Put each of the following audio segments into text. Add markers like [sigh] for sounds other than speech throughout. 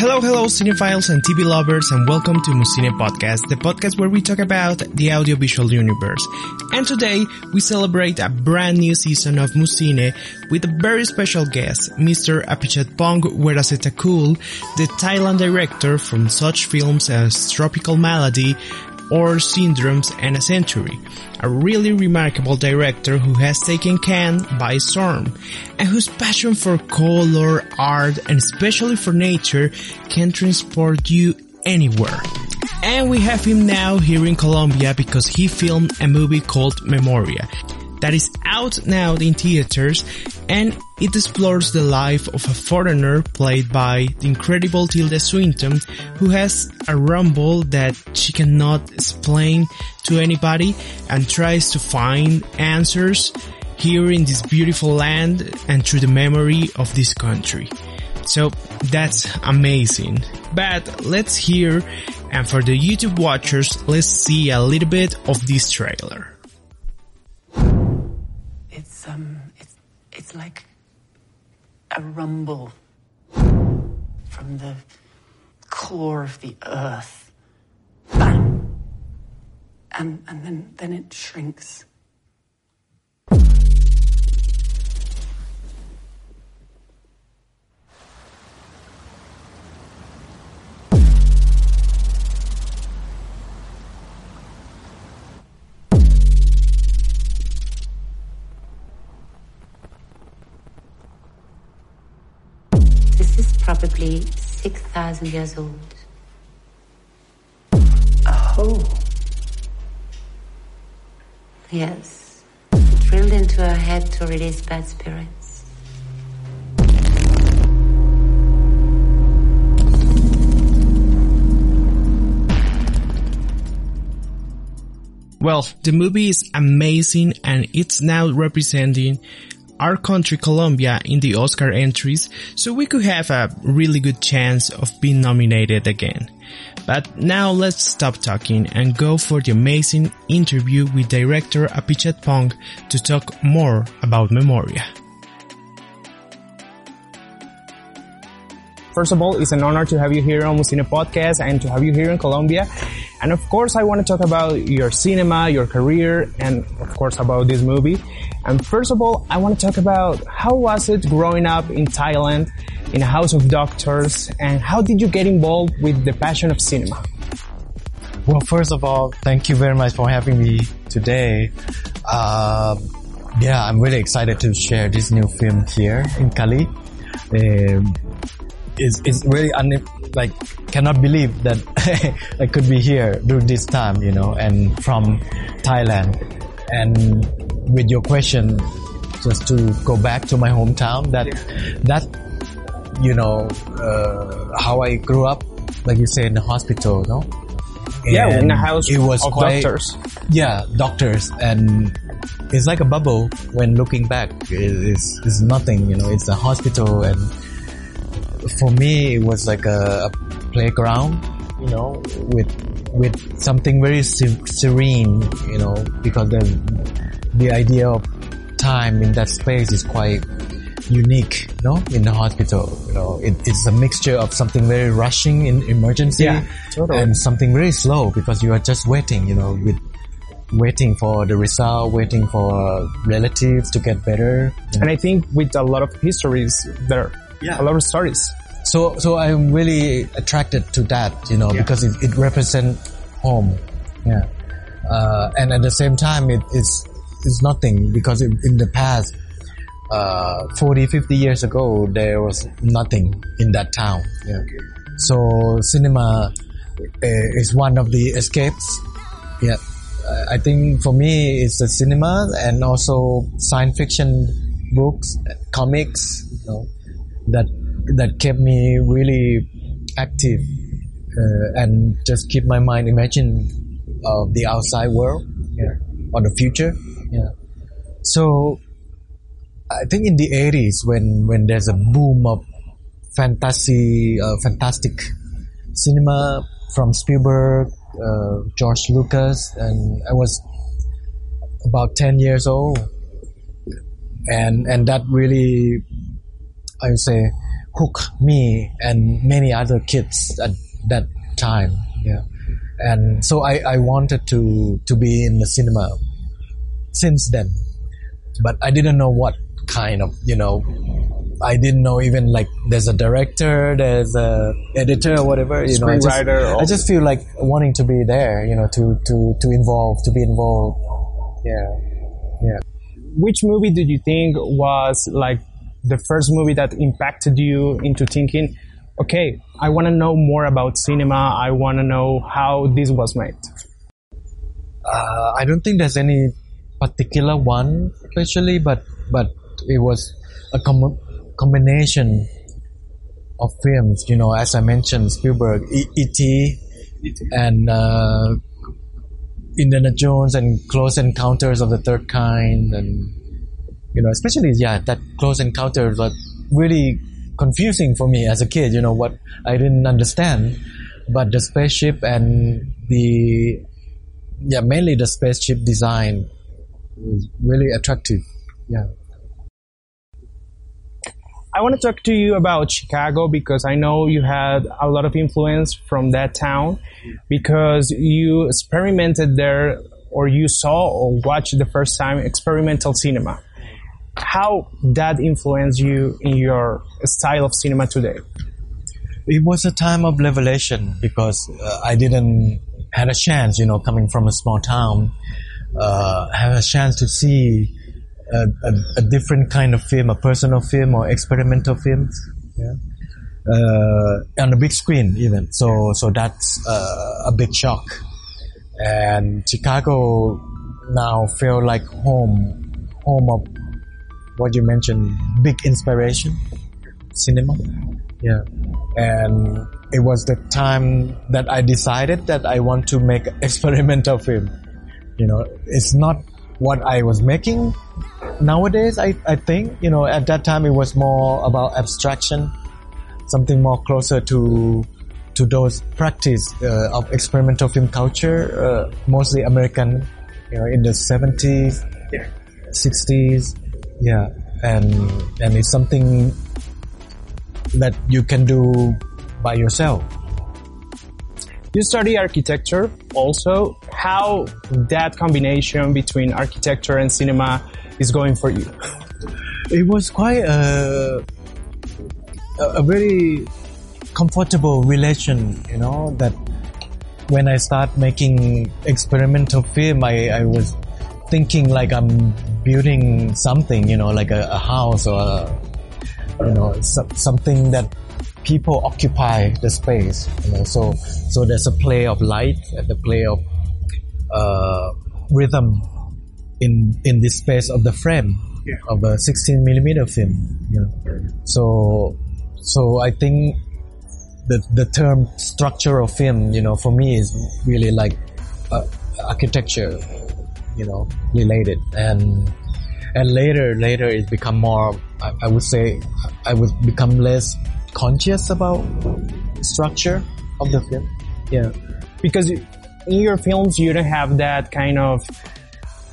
Hello, hello, cinephiles and TV lovers, and welcome to Musine Podcast, the podcast where we talk about the audiovisual universe. And today, we celebrate a brand new season of Musine with a very special guest, Mr. Apichatpong Weerasethakul, the Thailand director from such films as Tropical Malady, or Syndromes and a Century, a really remarkable director who has taken Cannes by storm, and whose passion for color, art, and especially for nature can transport you anywhere. And we have him now here in Colombia because he filmed a movie called Memoria that is out now in theaters and it explores the life of a foreigner played by the incredible Tilda Swinton who has a rumble that she cannot explain to anybody and tries to find answers here in this beautiful land and through the memory of this country. So that's amazing. But let's hear and for the YouTube watchers, let's see a little bit of this trailer. It's like a rumble from the core of the earth, bang, and and then then it shrinks. Is probably 6,000 years old. Oh, Yes. Drilled into her head to release bad spirits. Well, the movie is amazing and it's now representing our country Colombia in the Oscar entries, so we could have a really good chance of being nominated again. But now let's stop talking and go for the amazing interview with director Apichatpong to talk more about Memoria. First of all, it's an honor to have you here on Musine Podcast and to have you here in Colombia. And of course, I want to talk about your cinema, your career, and of course about this movie. And first of all, I want to talk about how was it growing up in Thailand, in a house of doctors, and how did you get involved with the passion of cinema? Well, first of all, thank you very much for having me today. Uh, yeah, I'm really excited to share this new film here in Cali. Um, it's, it's really un- like cannot believe that [laughs] I could be here during this time, you know, and from Thailand. And with your question, just to go back to my hometown, that that you know uh, how I grew up, like you say, in the hospital, no? Yeah, in the house it was of quite, doctors. yeah, doctors, and it's like a bubble when looking back. It- It's, it's nothing, you know. It's a hospital, and for me, it was like a, a playground, you know, with with something very serene, you know, because the the idea of time in that space is quite unique, you know, in the hospital. You know, it, it's a mixture of something very rushing in emergency Yeah, totally. and something very slow because you are just waiting, you know, with waiting for the result, waiting for relatives to get better. And I think with a lot of histories there, Yeah. a lot of stories. So, so I'm really attracted to that, you know, because it, it represents home. Yeah. Uh, and at the same time, it is, it's nothing because in, the past, uh, 40, 50 years ago, there was nothing in that town. Yeah. So cinema uh, is one of the escapes. Yeah. I think for me, it's the cinema and also science fiction books, comics, you know, that that kept me really active uh, and just keep my mind imagine of the outside world yeah, or the future. Yeah. So I think in the 80s when when there's a boom of fantasy, uh, fantastic cinema from Spielberg, uh, George Lucas, and I was about 10 years old. And, and that really, I would say, hook me and many other kids at that time. Yeah, and so I, I wanted to to be in the cinema since then, but I didn't know what kind of you know. I didn't know even like there's a director, there's a editor or whatever. You know, I just, I just feel like wanting to be there. You know, to to to involve, to be involved. Yeah, yeah. Which movie did you think was like the first movie that impacted you into thinking, okay, I want to know more about cinema. I want to know how this was made. uh, I don't think there's any particular one especially, but but it was a com- combination of films. You know, as I mentioned, Spielberg, E- E.T. and uh, Indiana Jones and Close Encounters of the Third Kind, and you know, especially yeah, that Close Encounters was really confusing for me as a kid. You know, what I didn't understand, but the spaceship and the yeah, mainly the spaceship design was really attractive. Yeah. I want to talk to you about Chicago because I know you had a lot of influence from that town because you experimented there or you saw or watched the first time experimental cinema. How that influenced you in your style of cinema today? It was a time of revelation because uh, I didn't had a chance, you know, coming from a small town, uh, have a chance to see a, a, a different kind of film, a personal film or experimental films. Yeah. Uh, on the big screen even. So, so that's uh, a big shock. And Chicago now feel like home, home of what you mentioned, big inspiration, cinema. Yeah. And it was the time that I decided that I want to make [laughs] experimental film. You know, it's not what I was making nowadays. I, I think, you know, at that time it was more about abstraction, something more closer to, to those practice uh, of experimental film culture, uh, mostly American, you know, in the 70s, 60s. Yeah. And, and it's something that you can do by yourself. You study architecture also. How that combination between architecture and cinema is going for you? It was quite a, a, very comfortable relation, you know, that when I start making experimental film, I, I was thinking like I'm building something, you know, like a, a house or, a, you know, so, something that people occupy the space. You know, so so there's a play of light and the play of uh, rhythm in in this space of the frame of a 16 millimeter film. You know, so so I think the the term structural film, you know, for me is really like uh, architecture, you know, related and and later later it become more I, I would say I would become less conscious about structure of the film. Yeah. Because in your films, you don't have that kind of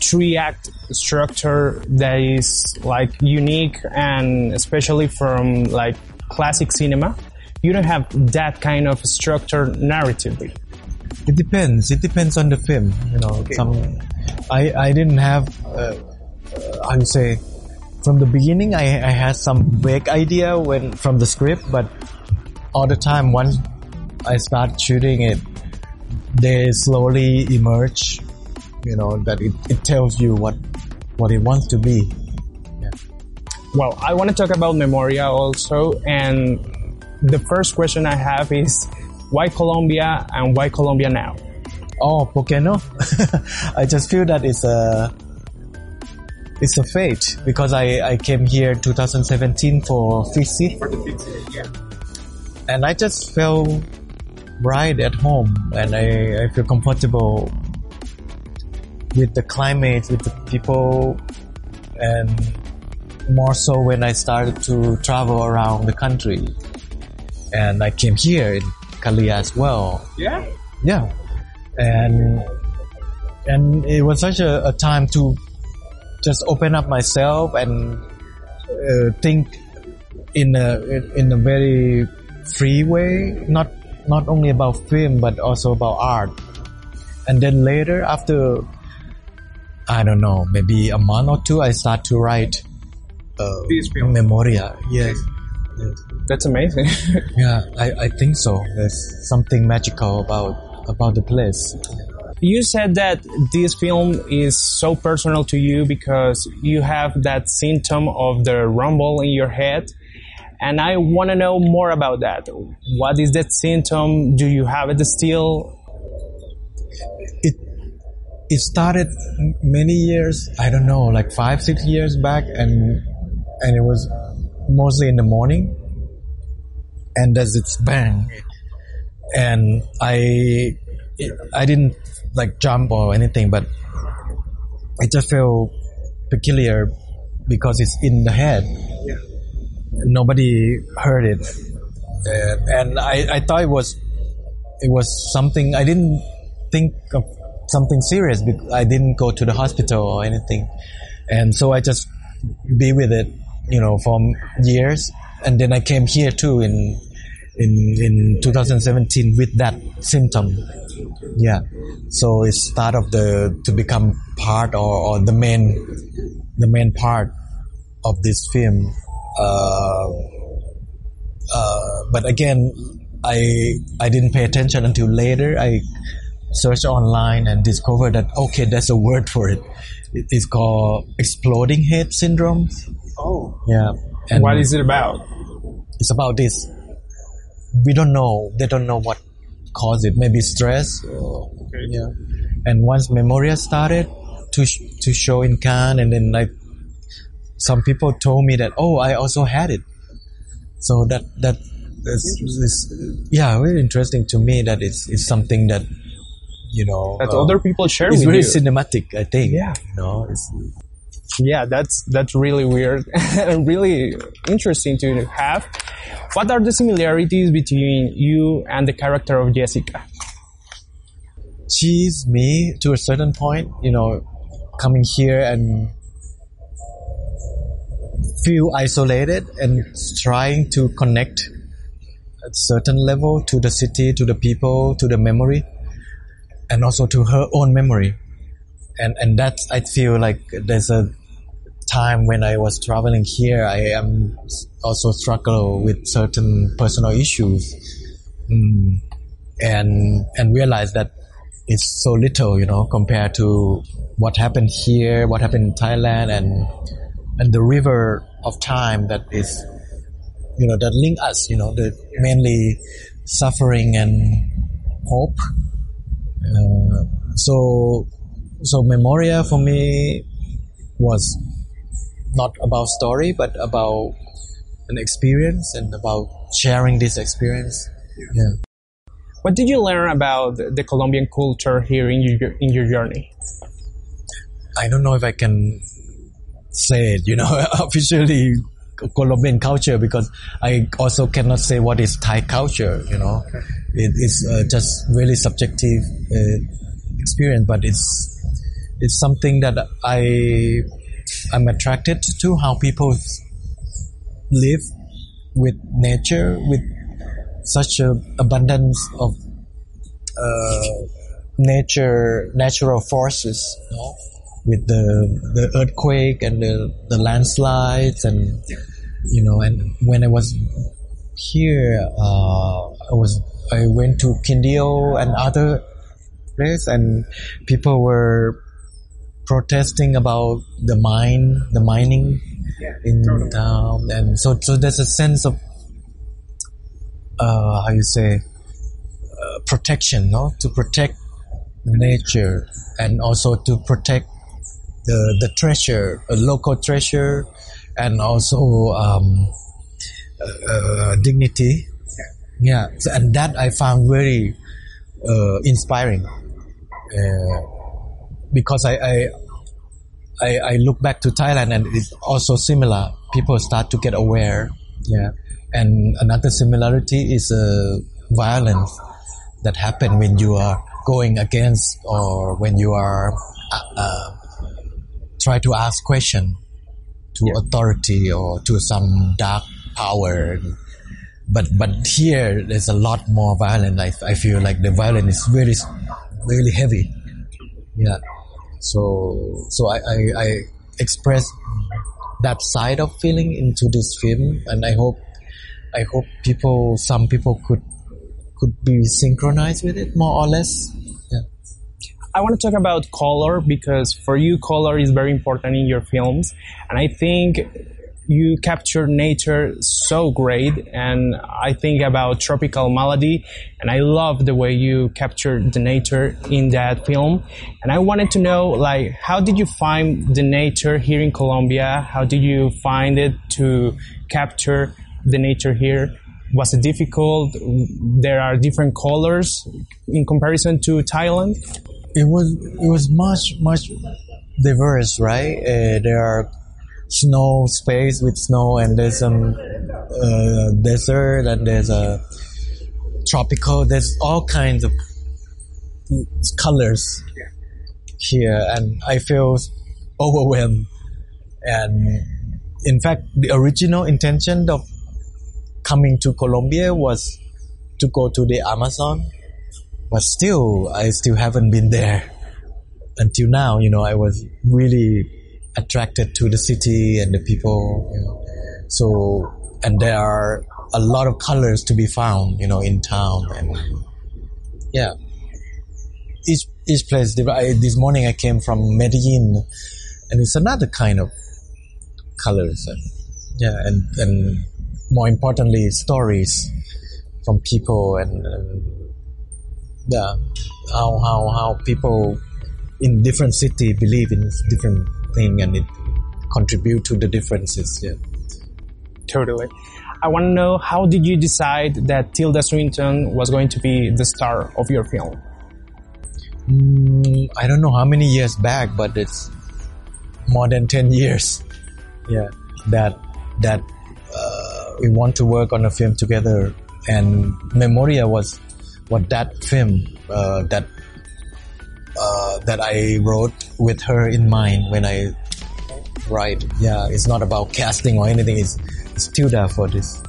three act structure that is like unique and especially from like classic cinema. You don't have that kind of structure narratively. It depends. It depends on the film. You know, some I I didn't have. Uh, uh, I would say from the beginning I, I had some vague idea when from the script, but all the time once I start shooting it, they slowly emerge. You know that it, it tells you what what it wants to be. Well, I want to talk about Memoria also, and the first question I have is why Colombia and why Colombia now? Oh, ¿por no? [laughs] I just feel that it's a it's a fate because I, I came here 2017 for FICCI For the pizza, yeah. and I just felt right at home and I, I feel comfortable with the climate, with the people and more so when I started to travel around the country and I came here in Cali as well. Yeah? Yeah. And and it was such a, a time to just open up myself and uh, think in a in a very free way, not not only about film but also about art. And then later, after I don't know, maybe a month or two, I start to write uh, memoria. Yes. yes. That's amazing. [laughs] Yeah, I, I think so. There's something magical about about the place. You said that this film is so personal to you because you have that symptom of the rumble in your head. And I want to know more about that. What is that symptom? Do you have it still? It it started many years. I don't know, like five six years back, and and it was mostly in the morning. And as it's bang, and I I didn't like jump or anything, but I just feel peculiar because it's in the head. Nobody heard it, and, and I, I thought it was it was something I didn't think of something serious because I didn't go to the hospital or anything, and so I just be with it, you know, for years, and then I came here too in in in 2017 with that symptom. Yeah, so it's start of the to become part or, or the main the main part of this film. Uh, uh, but again, I I didn't pay attention until later. I searched online and discovered that okay, there's a word for it. It is called exploding head syndrome. Oh. Yeah, and What is it about? it's about this. We don't know. They don't know what caused it. Maybe stress. Or, Yeah. And once Memoria started to sh- to show in Cannes, and then like some people told me that oh, I also had it. So that that is, yeah, very interesting to me that it's it's something that you know That uh, other people share It's very you. cinematic, I think. Yeah. You know, it's, yeah, that's that's really weird [laughs] and really interesting to have. What are the similarities between you and the character of Jessica? she's me to a certain point, you know, coming here and feel isolated and trying to connect at certain level to the city, to the people, to the memory, and also to her own memory. And and that I feel like there's a time when I was traveling here, I am also struggle with certain personal issues, mm, and and realize that it's so little, you know, compared to what happened here, what happened in Thailand, and and the river of time that is, you know, that link us, you know, the mainly suffering and hope. Uh, so, so Memoria for me was not about story, but about an experience and about sharing this experience. Yeah. What did you learn about the Colombian culture here in your in your journey? I don't know if I can say it, you know, [laughs] officially Colombian culture because I also cannot say what is Thai culture, you know. Okay. It is uh, just really subjective uh, experience, but it's it's something that I I'm attracted to how people live with nature with such a abundance of uh, nature natural forces with the the earthquake and the, the landslides and you know and when I was here uh, I was I went to Quindio and other place and people were protesting about the mine the mining in town. And so so there's a sense of uh, how you say uh, protection no? To protect nature and also to protect the the treasure a local treasure and also um, uh, uh, dignity. Yeah. So, and that I found very uh, inspiring. Uh, because I, I I, I look back to Thailand and it's also similar. People start to get aware. Yeah. And another similarity is uh, violence that happen when you are going against or when you are uh, uh, try to ask question to authority or to some dark power. But but here there's a lot more violence. I, I feel like the violence is really really heavy. Yeah. So so I, I, I express that side of feeling into this film, and I hope I hope people some people could could be synchronized with it more or less. Yeah. I want to talk about color because for you, color is very important in your films, and I think you capture nature so great and i think about tropical malady and i love the way you captured the nature in that film. And i wanted to know like how did you find the nature here in colombia? How did you find it to capture the nature here? Was it difficult? There are different colors in comparison to thailand? It was it was much much diverse right? Uh, there are snow space with snow and there's some uh, desert and there's a tropical there's all kinds of colors here and i feel overwhelmed. And in fact the original intention of coming to colombia was to go to the amazon but still i still haven't been there until now. You know i was really attracted to the city and the people. You know. So, and there are a lot of colors to be found, you know, in town. And yeah, each each place. This morning I came from Medellin, and it's another kind of colors. And, yeah, and and more importantly, stories from people and, and yeah, how how how people in different city believe in different thing and it contribute to the differences. Yeah. Totally. I want to know how did you decide that Tilda Swinton was going to be the star of your film? Mm, I don't know how many years back, but it's more than ten years. Yeah, that that uh, we want to work on a film together, and Memoria was what that film uh, that uh, that I wrote with her in mind when I write. Yeah, it's not about casting or anything. It's, it's still there for this.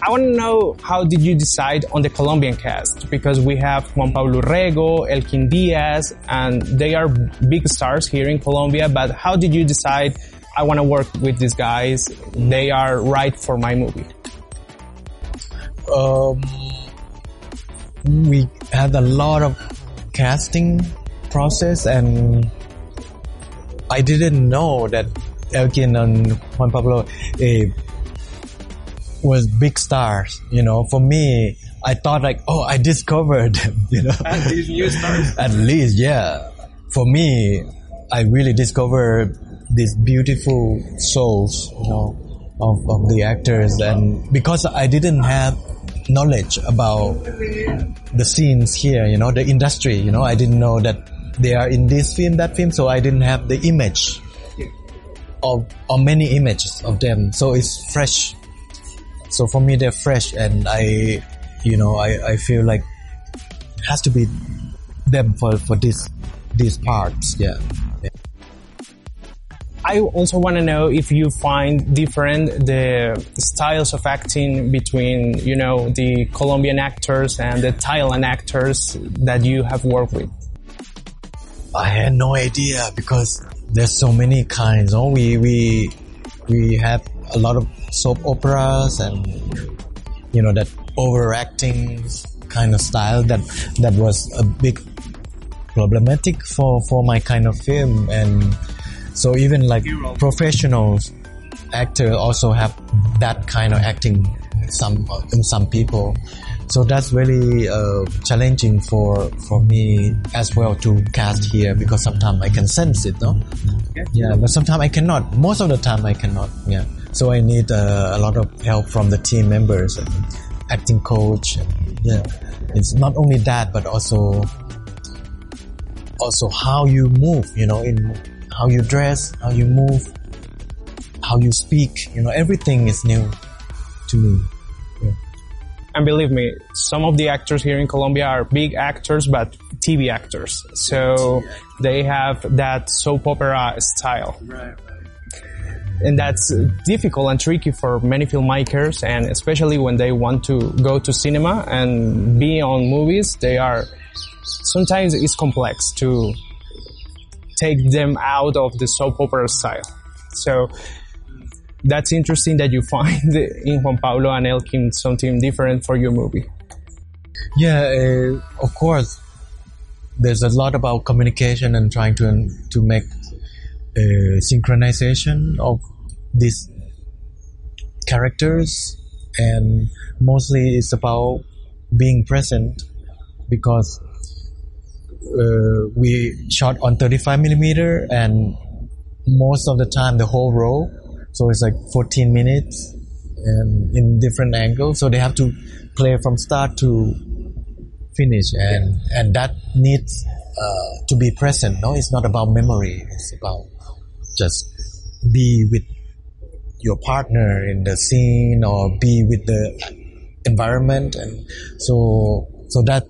I want to know how did you decide on the Colombian cast because we have Juan Pablo Urrego, Elkin Diaz, and they are big stars here in Colombia. But how did you decide? I want to work with these guys. They are right for my movie. Um, we had a lot of casting process and I didn't know that Elkin and Juan Pablo eh, was big stars. You know, for me, I thought like, oh, I discovered them. [laughs] You know, [laughs] at least new stars. at least, yeah. For me, I really discovered these beautiful souls. You know, of, of the actors, and because I didn't have knowledge about the scenes here, you know, the industry, you know, I didn't know that they are in this film, that film, so I didn't have the image of, or many images of them. So it's fresh. So for me, they're fresh and I, you know, I, I feel like it has to be them for, for this, these parts. Yeah. I also want to know if you find different the styles of acting between, you know, the Colombian actors and the Thailand actors that you have worked with. I had no idea because there's so many kinds. Oh, we we we have a lot of soap operas and you know that overacting kind of style that that was a big problematic for for my kind of film and so even like professionals actor also have that kind of acting some in some people. So that's really uh, challenging for for me as well to cast here because sometimes I can sense it, no? Yeah, but sometimes I cannot. Most of the time I cannot. Yeah. So I need uh, a lot of help from the team members, and acting coach. And, yeah, it's not only that, but also also how you move. You know, in how you dress, how you move, how you speak. You know, everything is new to me. Yeah. And believe me, some of the actors here in Colombia are big actors, but TV actors. So they have that soap opera style. Right. and that's difficult and tricky for many filmmakers and especially when they want to go to cinema and be on movies they are sometimes it's complex to take them out of the soap opera style. So that's interesting that you find [laughs] in Juan Pablo and Elkin something different for your movie. Yeah uh, of course. There's a lot about communication and trying to to make uh, synchronization of these characters. And mostly it's about being present because uh, we shot on 35 millimeter and most of the time the whole row. So it's like 14 minutes and in different angles so they have to play from start to finish and and that needs uh, to be present no? It's not about memory. It's about just be with your partner in the scene or be with the environment and so so that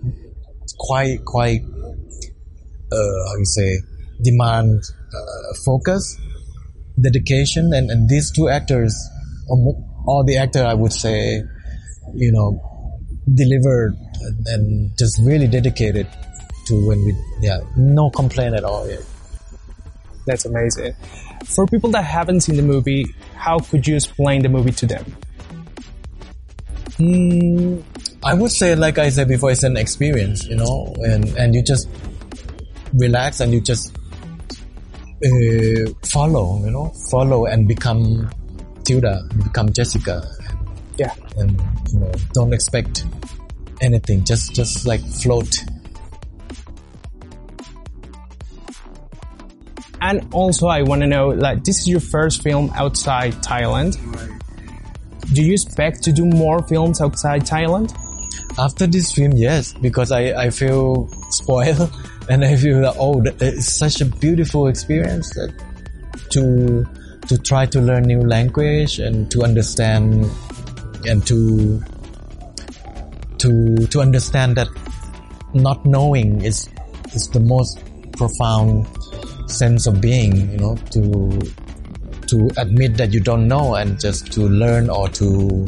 quite quite how you say demand uh, focus dedication and, and these two actors all the actor I would say you know delivered and, and just really dedicated to when we yeah no complaint at all yeah. That's amazing. For people that haven't seen the movie, how could you explain the movie to them? Mm, I would say, like I said before, it's an experience, you know, and, and you just relax and you just uh, follow, you know, follow and become Tilda, become Jessica. Yeah. And, you know, don't expect anything. Just, just like float And also, I want to know, like, this is your first film outside Thailand. Do you expect to do more films outside Thailand? After this film, yes, because I, I feel spoiled [laughs] and I feel that, oh, it's such a beautiful experience that to, to try to learn new language and to understand and to, to, to understand that not knowing is, is the most profound sense of being, you know, to to admit that you don't know and just to learn or to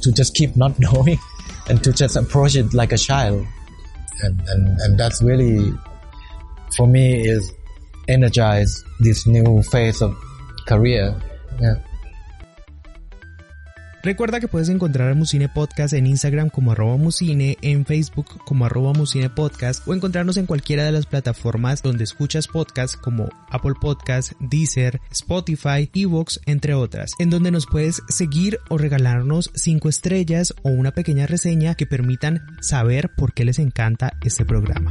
to just keep not [laughs] knowing and to just approach it like a child. And and, and that's really for me is energize this new phase of career. Yeah. Recuerda que puedes encontrar a Musine Podcast en Instagram como arroba musine, en Facebook como arroba musine podcast o encontrarnos en cualquiera de las plataformas donde escuchas podcasts como Apple Podcast, Deezer, Spotify, Evox, entre otras, en donde nos puedes seguir o regalarnos 5 estrellas o una pequeña reseña que permitan saber por qué les encanta este programa.